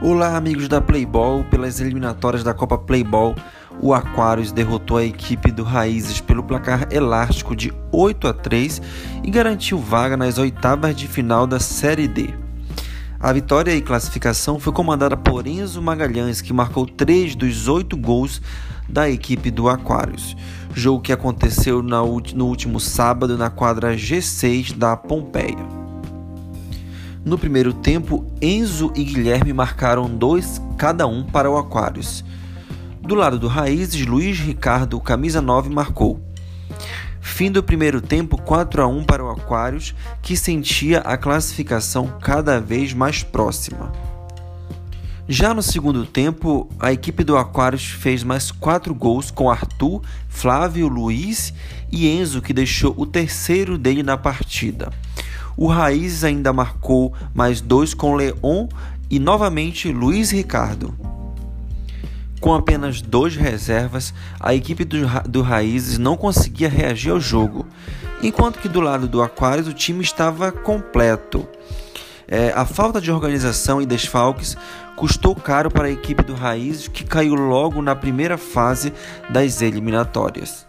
Olá, amigos da Playball. Pelas eliminatórias da Copa Playball, o Aquarius derrotou a equipe do Raízes pelo placar elástico de 8 a 3 e garantiu vaga nas oitavas de final da Série D. A vitória e classificação foi comandada por Enzo Magalhães, que marcou três dos oito gols da equipe do Aquarius. Jogo que aconteceu no último sábado na quadra G6 da Pompeia. No primeiro tempo, Enzo e Guilherme marcaram dois cada um para o Aquários. Do lado do Raízes, Luiz Ricardo, camisa 9, marcou. Fim do primeiro tempo, 4 a 1 para o Aquários, que sentia a classificação cada vez mais próxima. Já no segundo tempo, a equipe do Aquários fez mais quatro gols com Arthur, Flávio, Luiz e Enzo, que deixou o terceiro dele na partida. O Raízes ainda marcou mais dois com Leon e novamente Luiz Ricardo. Com apenas dois reservas, a equipe do, do Raízes não conseguia reagir ao jogo, enquanto que do lado do Aquários o time estava completo. É, a falta de organização e desfalques custou caro para a equipe do Raízes, que caiu logo na primeira fase das eliminatórias.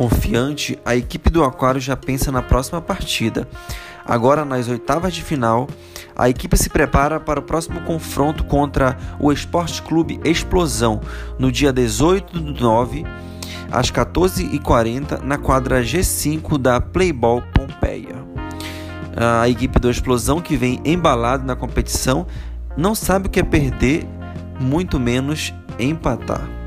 Confiante, a equipe do Aquário já pensa na próxima partida. Agora, nas oitavas de final, a equipe se prepara para o próximo confronto contra o Esporte Clube Explosão, no dia 18 do 9, às 14h40, na quadra G5 da Playball Pompeia. A equipe do Explosão, que vem embalado na competição, não sabe o que é perder, muito menos empatar.